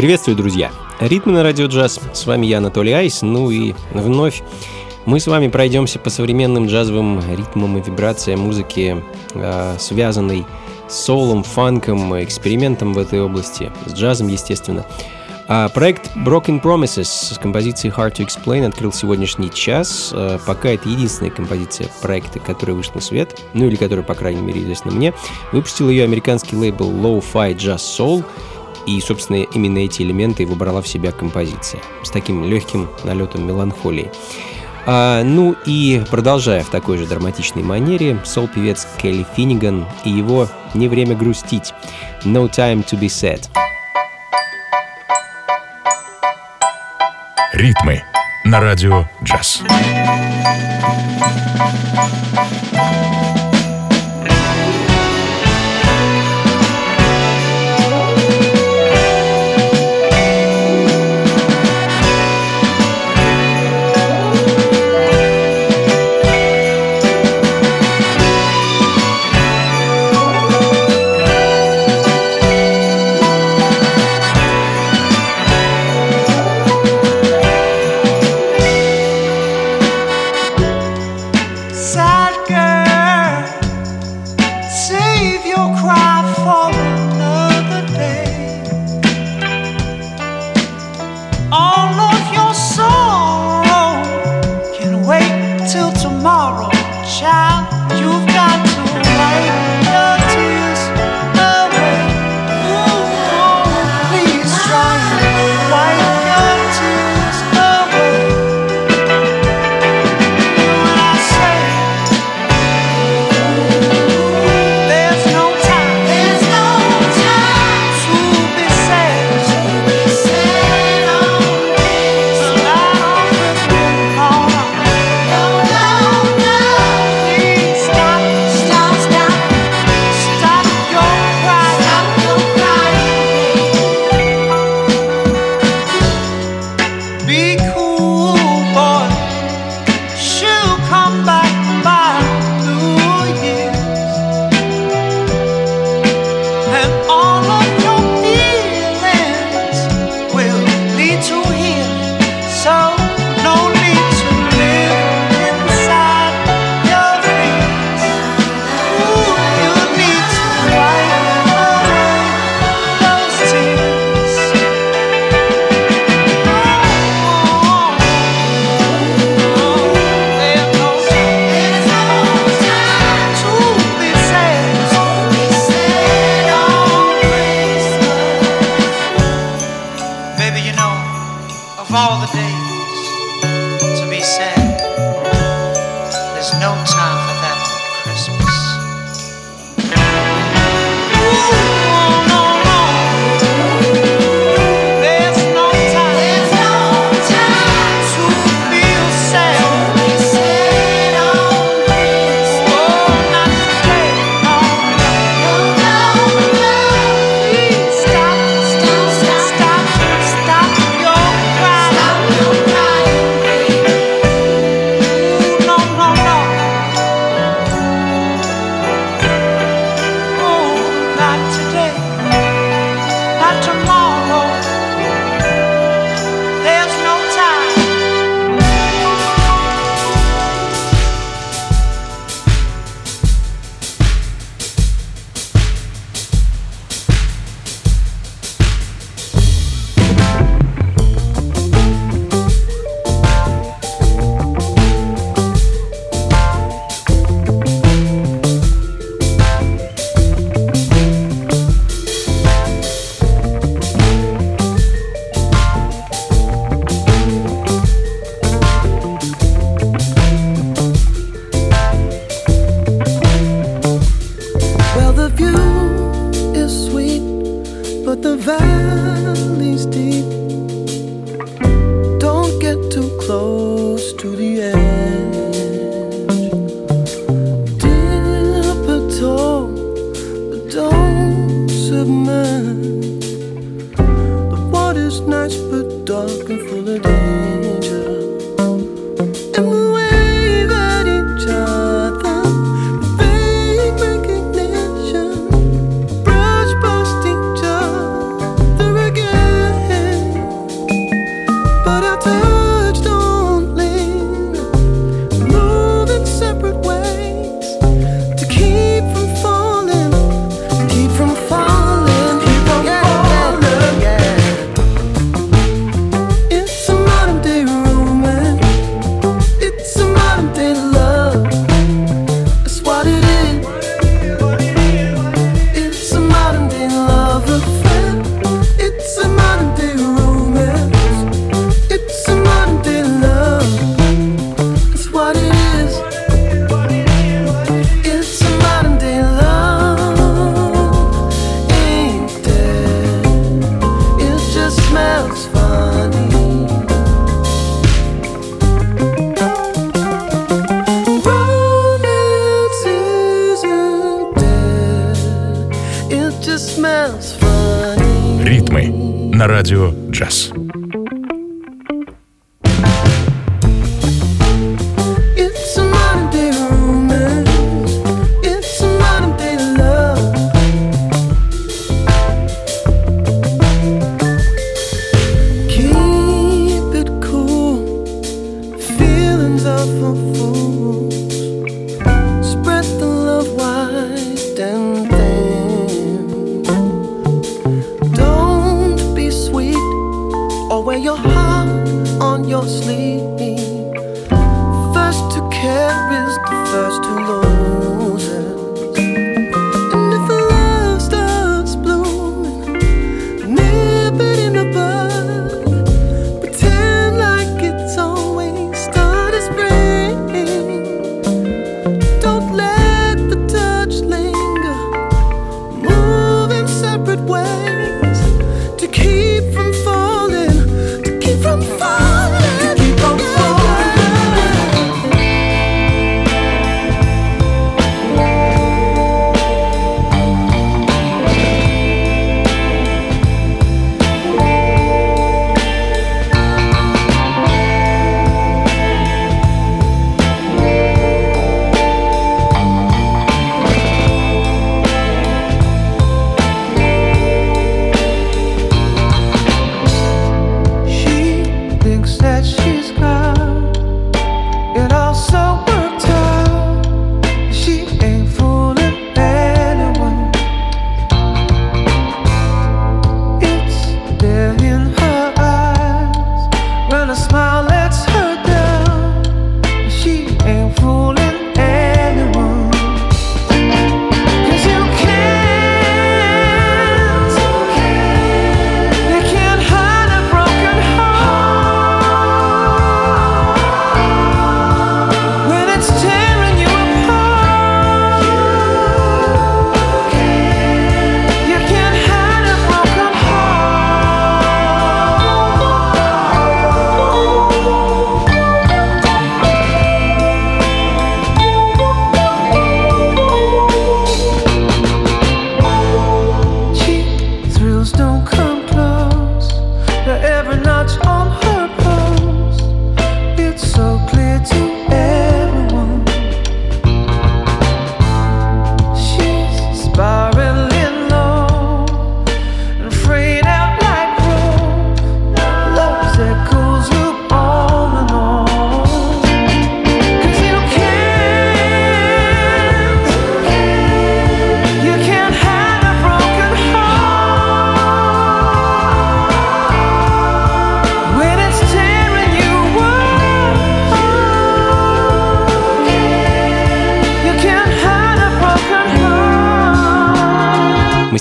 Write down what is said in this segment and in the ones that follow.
Приветствую, друзья! Ритмы на радио джаз. С вами я, Анатолий Айс. Ну и вновь мы с вами пройдемся по современным джазовым ритмам и вибрациям музыки, э, связанной с солом, фанком, экспериментом в этой области, с джазом, естественно. А проект Broken Promises с композицией Hard to Explain открыл сегодняшний час. А, пока это единственная композиция проекта, которая вышла на свет, ну или которая, по крайней мере, известна мне. Выпустил ее американский лейбл Low-Fi Jazz Soul — и, собственно, именно эти элементы выбрала в себя композиция с таким легким налетом меланхолии. А, ну и продолжая в такой же драматичной манере, сол-певец Келли Финниган и его «Не время грустить» «No time to be sad». Ритмы на радио «Джаз».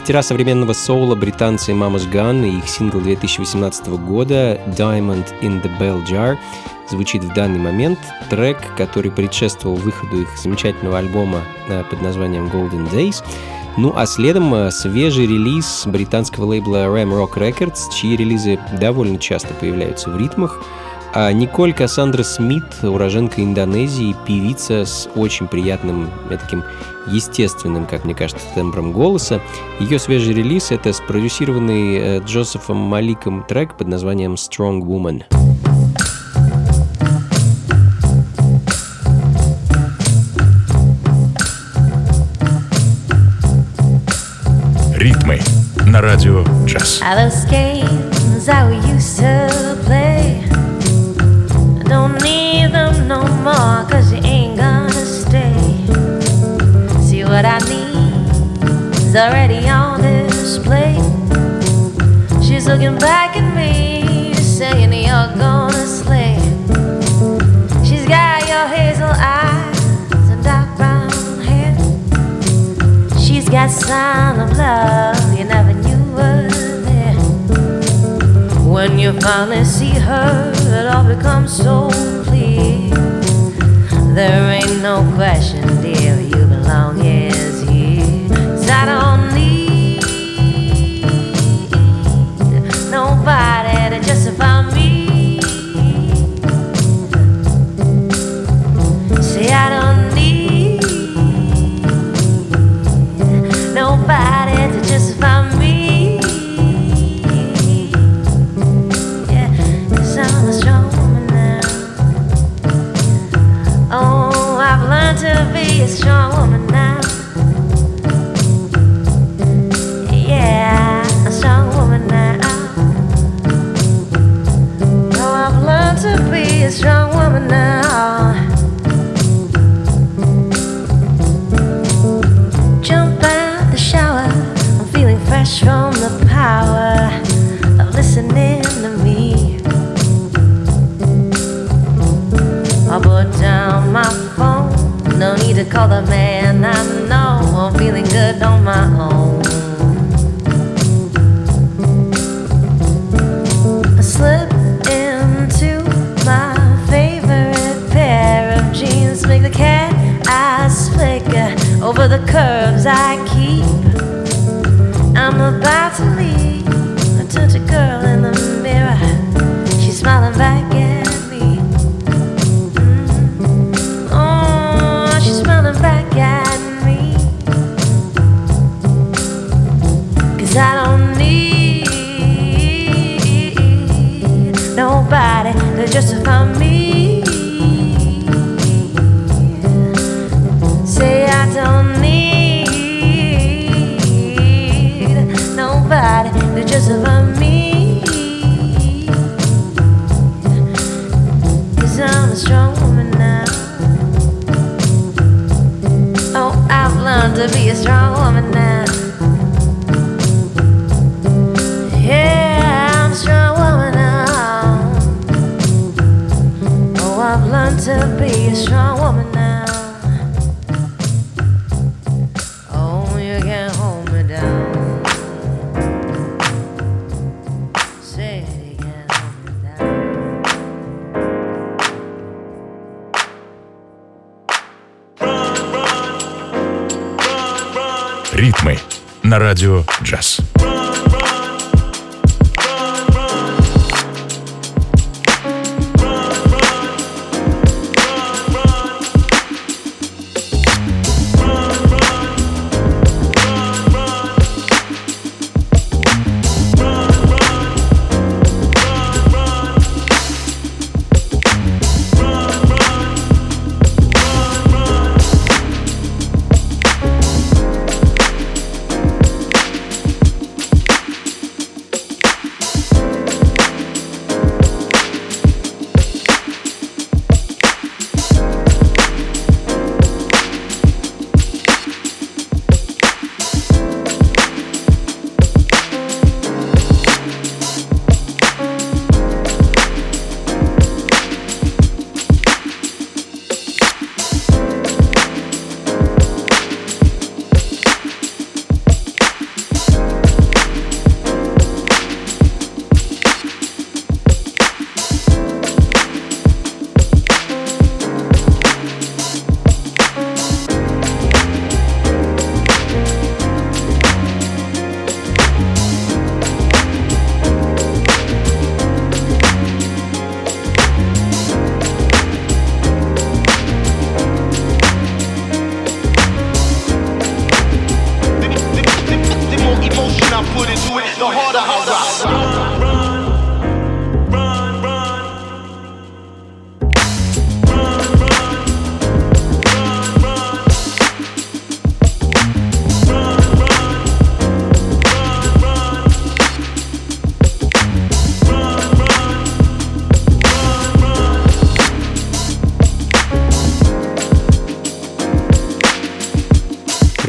Мастера современного соула британцы Mama's Gun и их сингл 2018 года Diamond in the Bell Jar звучит в данный момент. Трек, который предшествовал выходу их замечательного альбома э, под названием Golden Days. Ну а следом э, свежий релиз британского лейбла Ram Rock Records, чьи релизы довольно часто появляются в ритмах. А Николь Кассандра Смит, уроженка Индонезии, певица с очень приятным, таким естественным, как мне кажется, тембром голоса. Ее свежий релиз — это спродюсированный э, Джозефом Маликом трек под названием «Strong Woman». Ритмы на радио джаз. Don't need them no more, cause you ain't gonna stay. See what I need is already on display. She's looking back at me, saying you're gonna slay. She's got your hazel eyes and dark brown hair. She's got sign of love you never knew was there. When you finally see her it all becomes so. There ain't no question, dear, you belong is here. Cause I don't need nobody to justify me. Say I don't на радио джаз.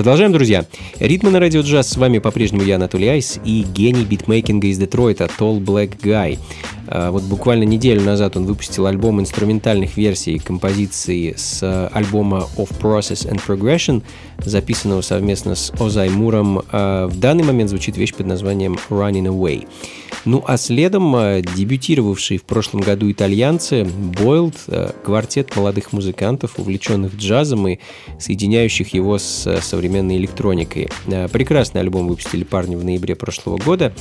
Продолжаем, друзья. Ритмы на радио джаз. С вами по-прежнему я, Анатолий Айс, и гений битмейкинга из Детройта, Tall Black Guy. А, вот буквально неделю назад он выпустил альбом инструментальных версий композиции с альбома Of Process and Progression, записанного совместно с Озай Муром. А, в данный момент звучит вещь под названием Running Away. Ну а следом а, дебютировавшие в прошлом году итальянцы Boiled, квартет молодых музыкантов, увлеченных джазом и соединяющих его с современной электроникой. Прекрасный альбом выпустили парни в ноябре прошлого года.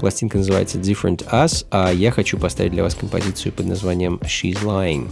Пластинка называется Different Us, а я хочу поставить для вас композицию под названием «She's Lying».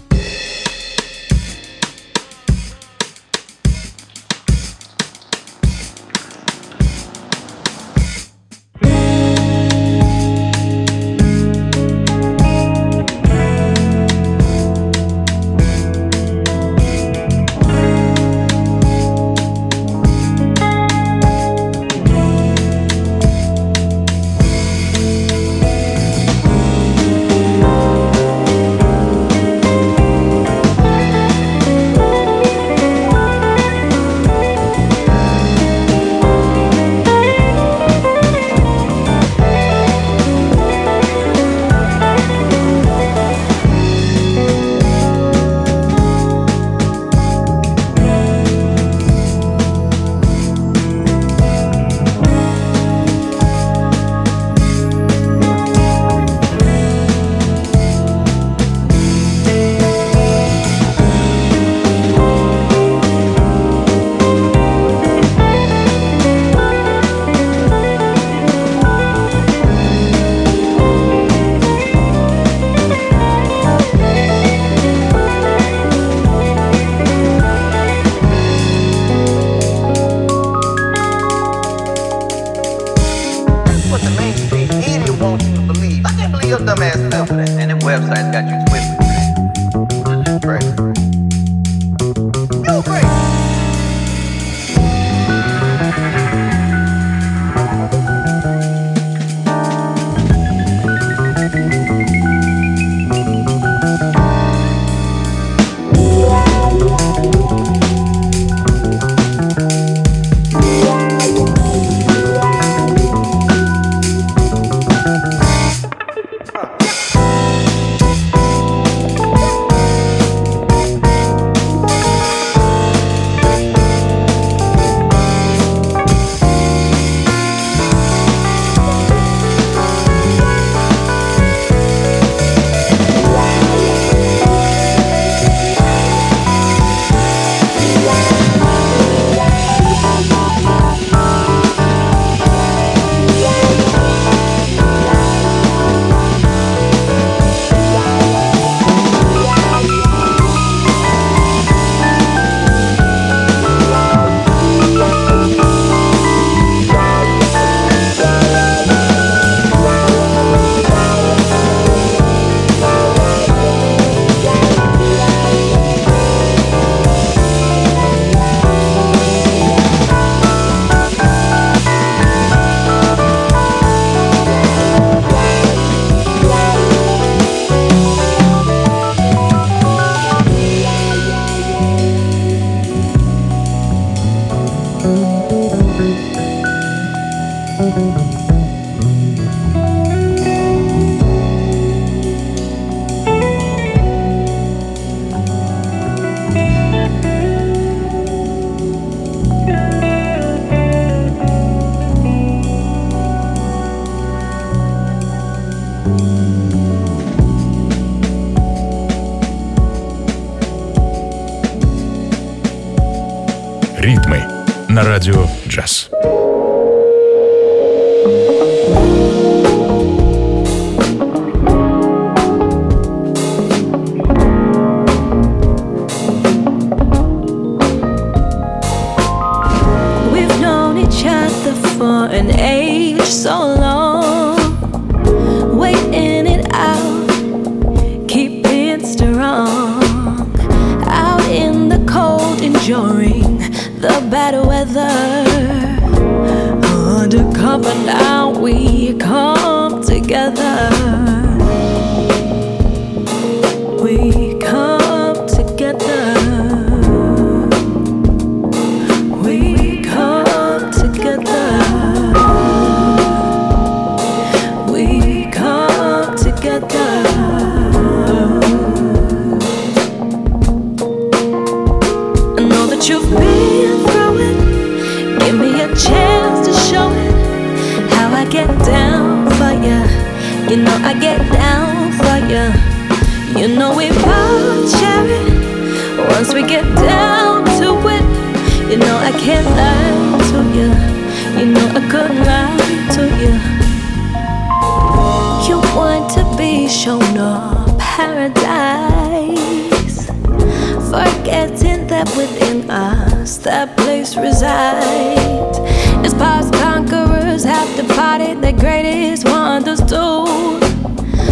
appetite. As past conquerors have departed, the greatest wonders too.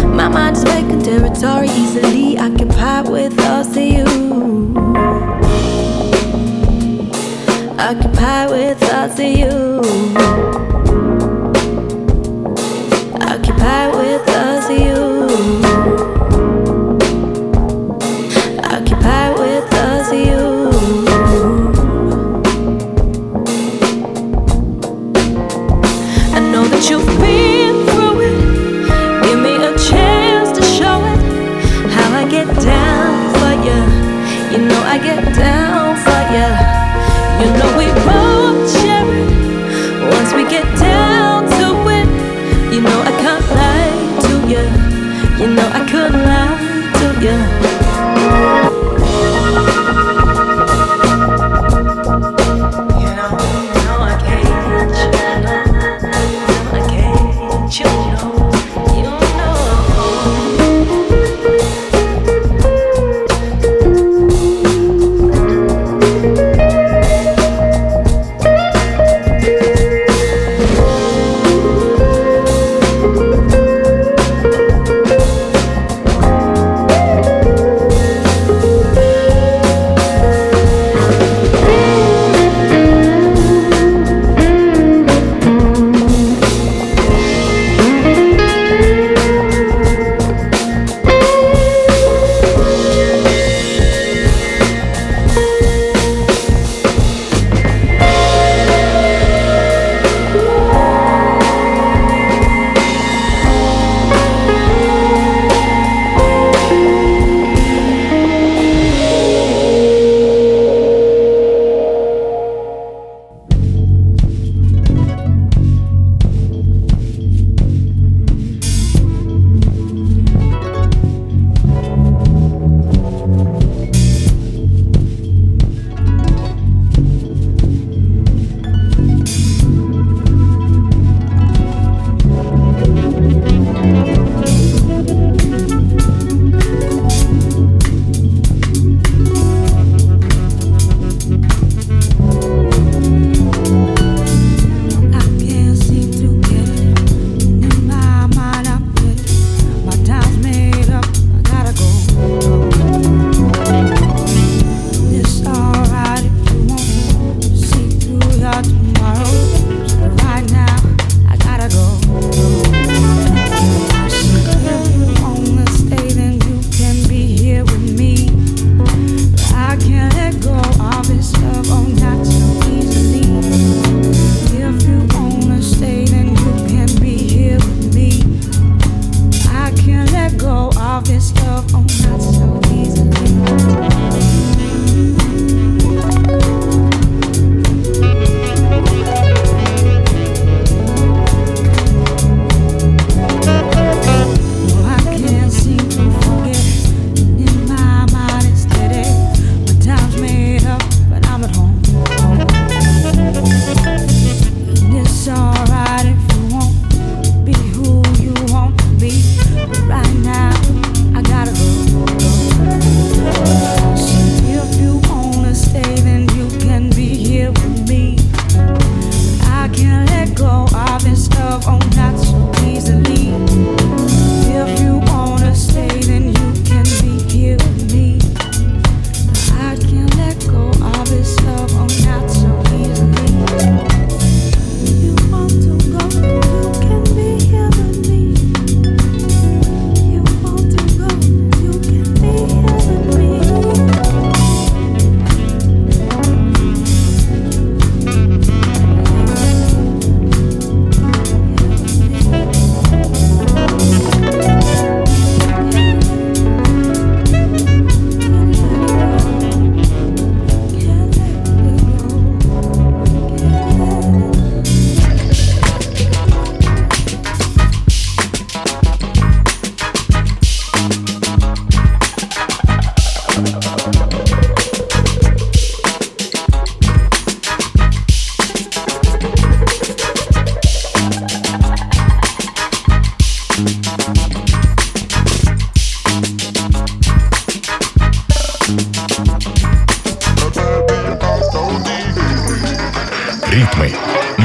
My mind is vacant territory, easily occupied with us and you. Occupied with us and you. Occupied with us and you.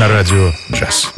Радио «Джаз».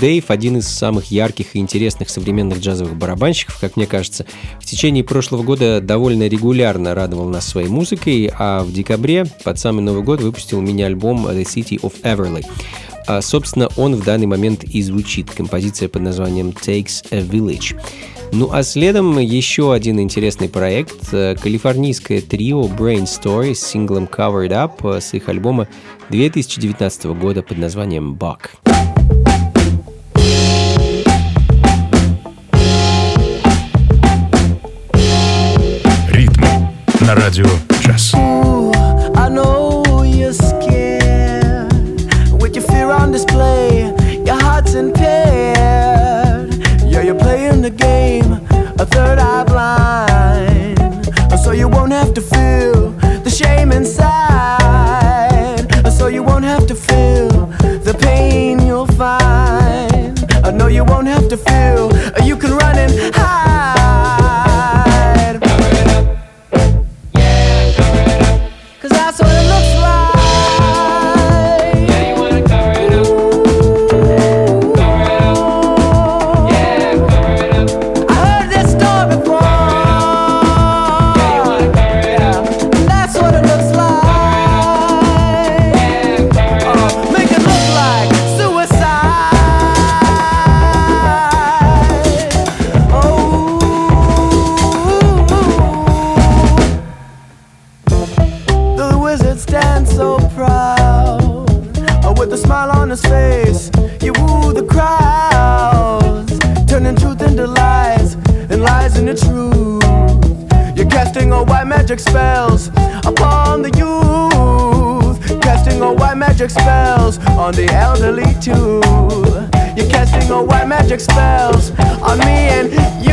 Дейв – один из самых ярких и интересных современных джазовых барабанщиков, как мне кажется. В течение прошлого года довольно регулярно радовал нас своей музыкой, а в декабре, под самый Новый год, выпустил мини-альбом The City of Everly. А, собственно, он в данный момент и звучит. Композиция под названием Takes a Village. Ну а следом еще один интересный проект. Калифорнийское трио Brain Story с синглом Covered Up с их альбома 2019 года под названием Buck. На радио «Джаз». Magic spells Upon the youth Casting all white magic spells On the elderly too. You're casting all white magic spells On me and you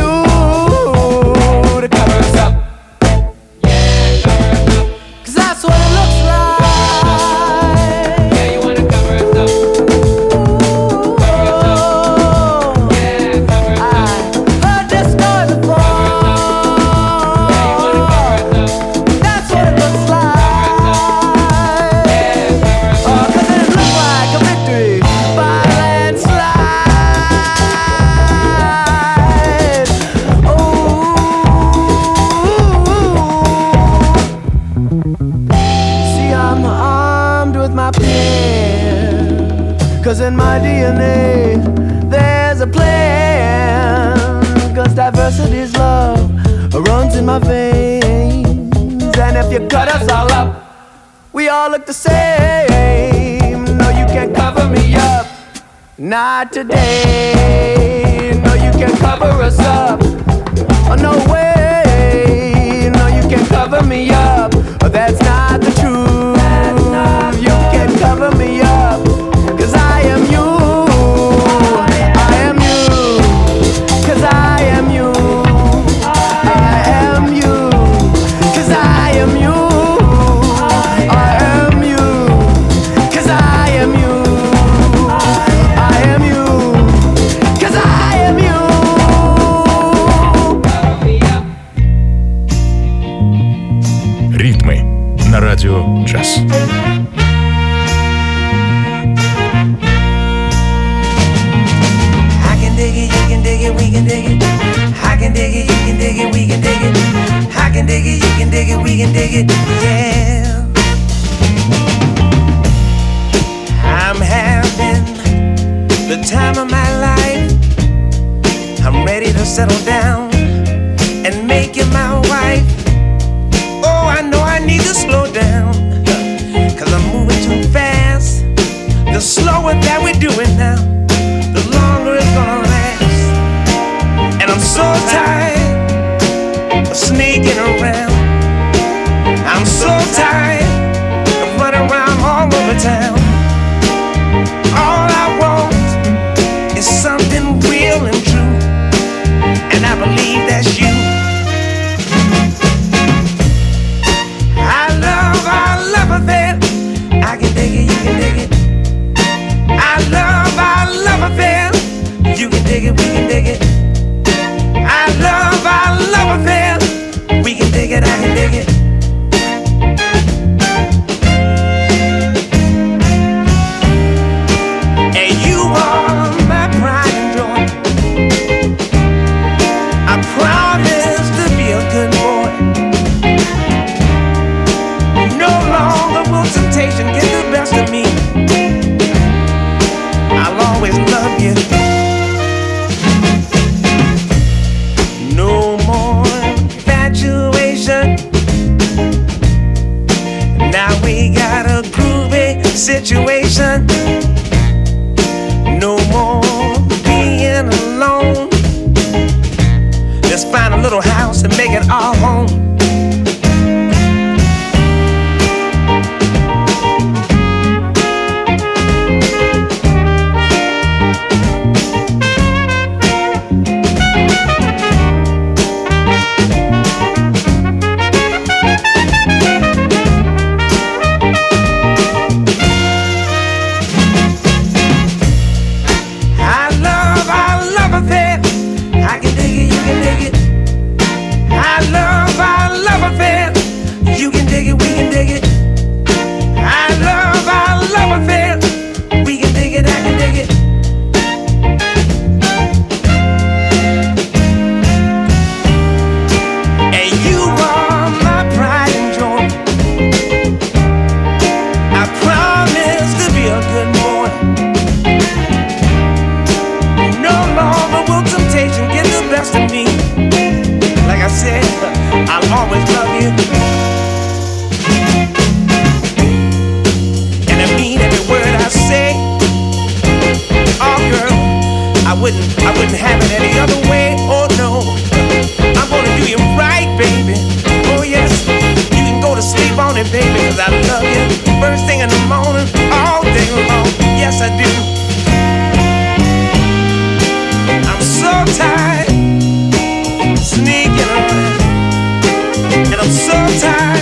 time.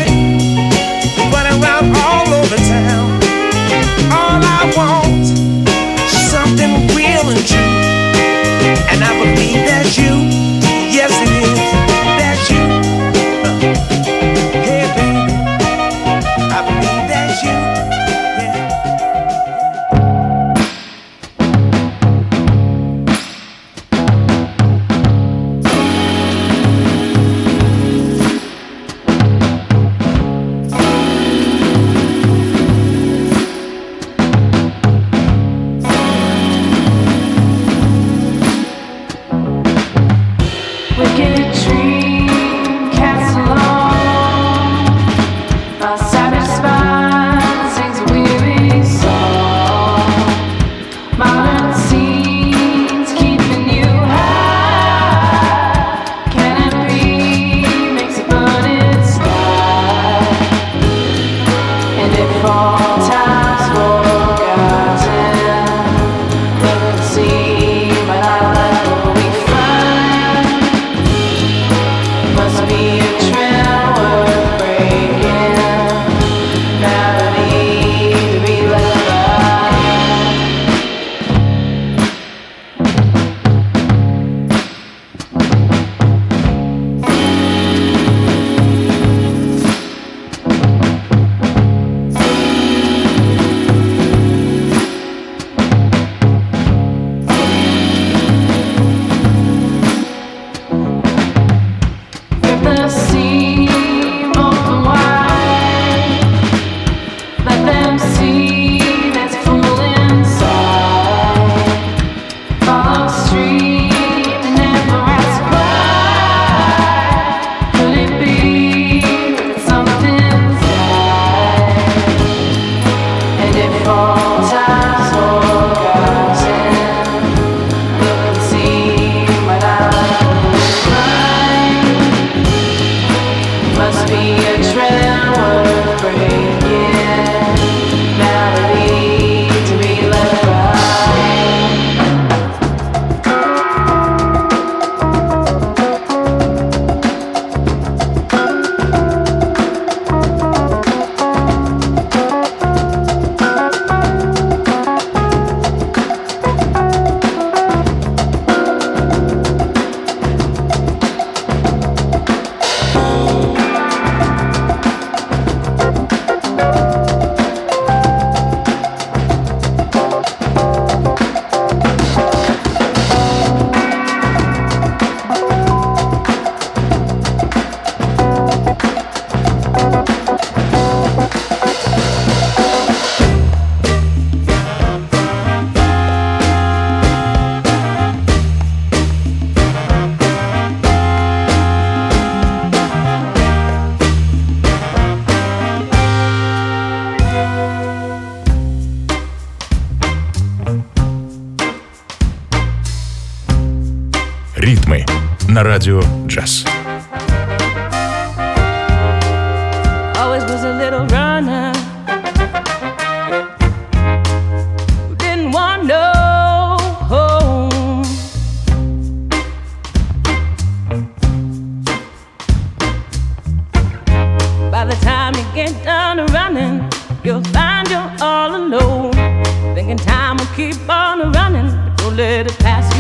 get down and running, you'll find you're all alone. Thinking time will keep on running, but don't let it pass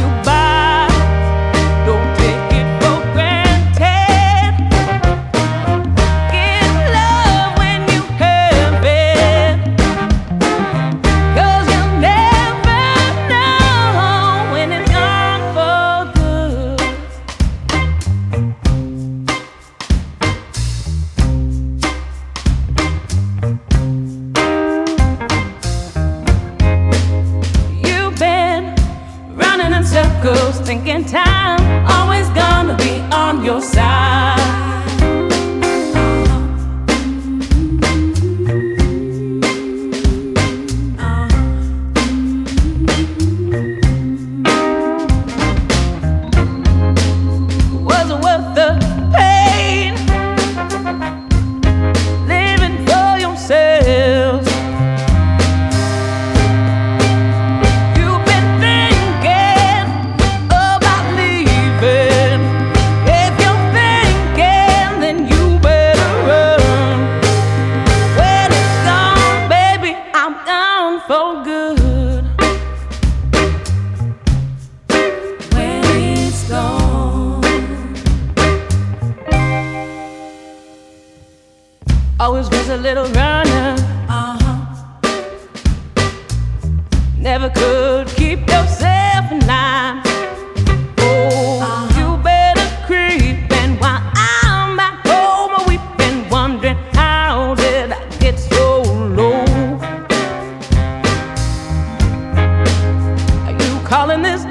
calling this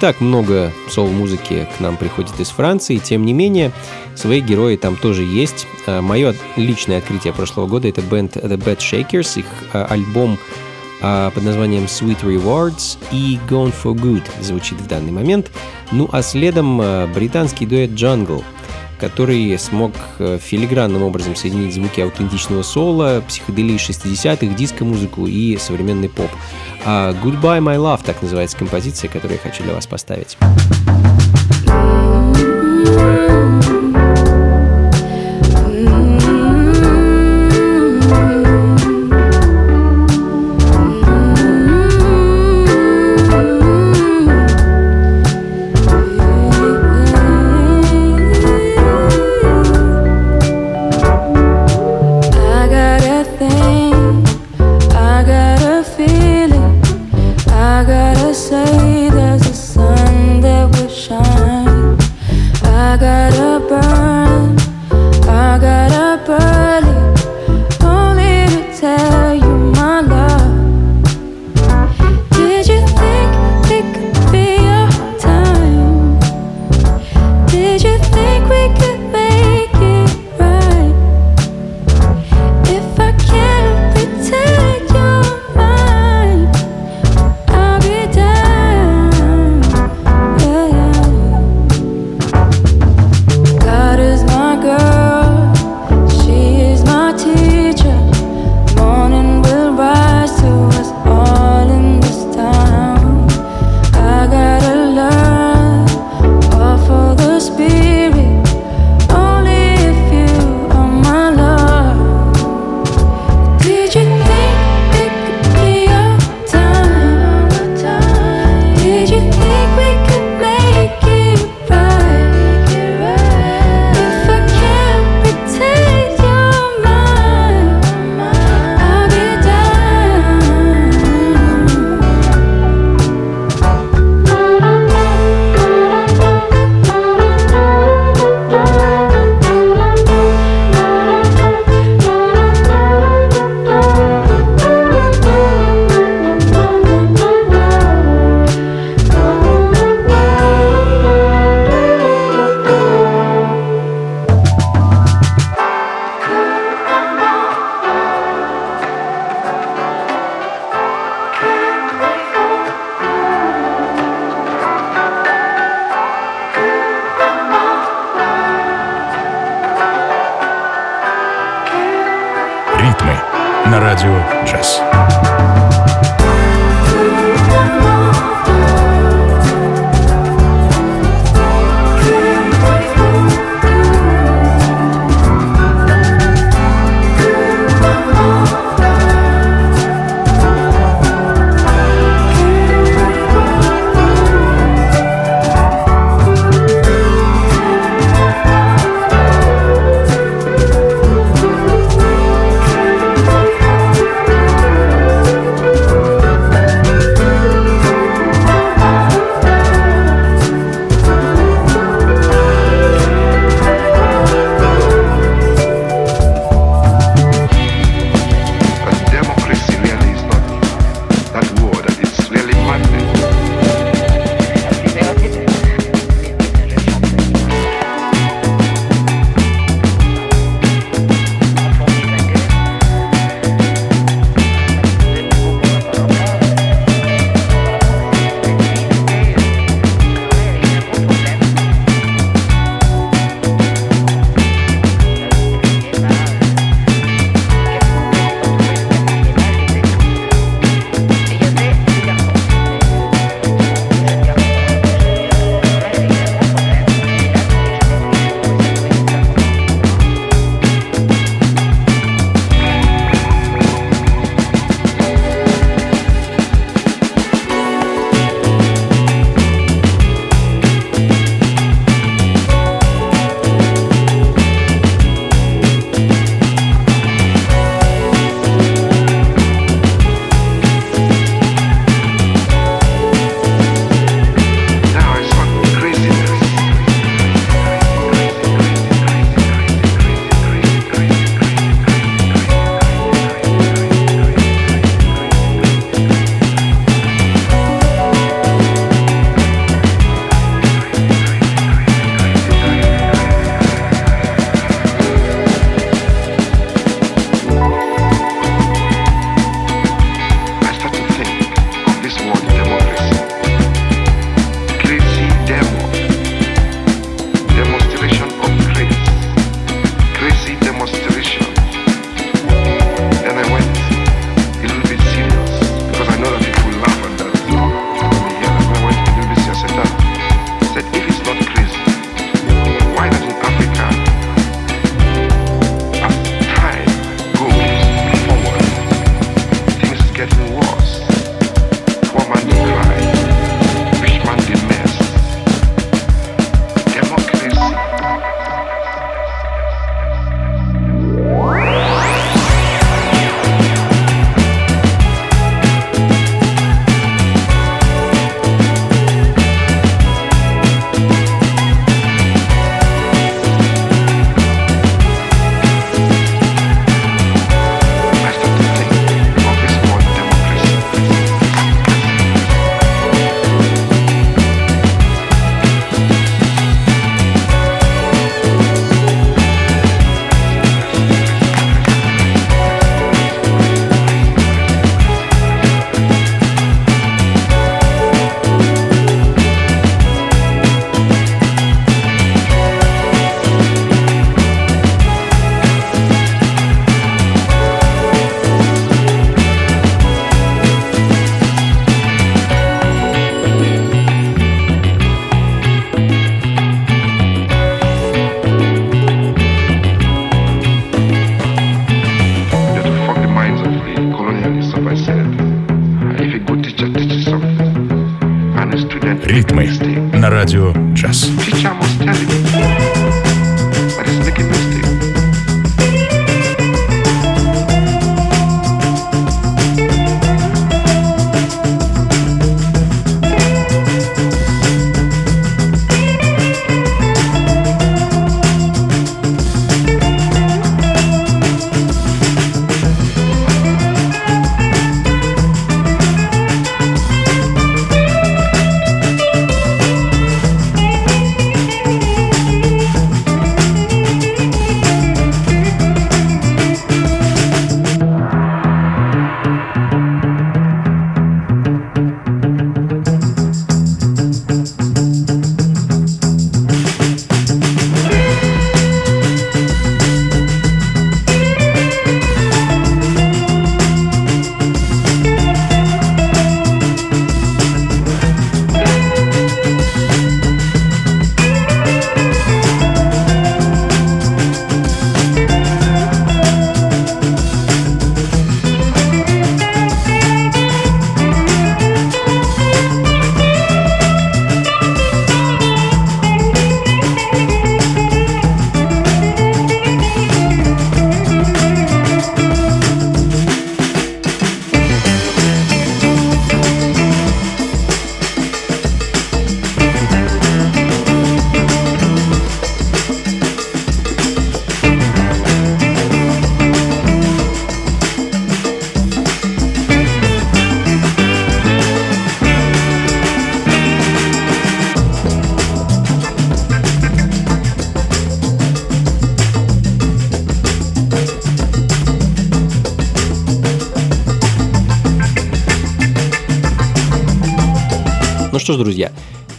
так много соул-музыки к нам приходит из Франции, тем не менее, свои герои там тоже есть. А, Мое личное открытие прошлого года — это бенд The Bad Shakers, их а, альбом а, под названием Sweet Rewards и Gone for Good звучит в данный момент. Ну а следом британский дуэт Jungle, который смог э, филигранным образом соединить звуки аутентичного соло, психоделии 60-х, диско-музыку и современный поп. А, Goodbye My Love, так называется композиция, которую я хочу для вас поставить.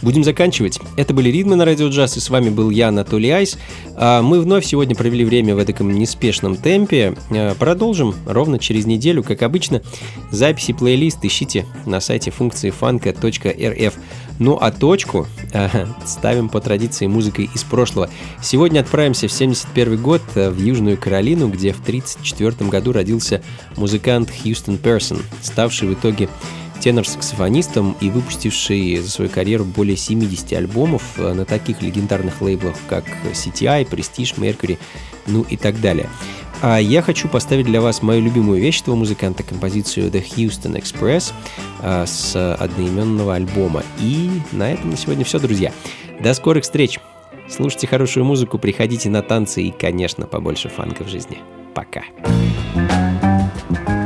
Будем заканчивать. Это были Ритмы на Радио Джаз, и с вами был я, Анатолий Айс. А мы вновь сегодня провели время в таком неспешном темпе. А, продолжим ровно через неделю, как обычно. Записи плейлист ищите на сайте функции фанка.рф. Ну а точку ага, ставим по традиции музыкой из прошлого. Сегодня отправимся в 71 год э, в Южную Каролину, где в 1934 году родился музыкант Хьюстон Персон, ставший в итоге тенор-саксофонистом и выпустивший за свою карьеру более 70 альбомов э, на таких легендарных лейблах, как CTI, Prestige, Mercury, ну и так далее. А я хочу поставить для вас мою любимую вещь этого музыканта, композицию The Houston Express а, с одноименного альбома. И на этом на сегодня все, друзья. До скорых встреч! Слушайте хорошую музыку, приходите на танцы и, конечно, побольше фанка в жизни. Пока. Пока.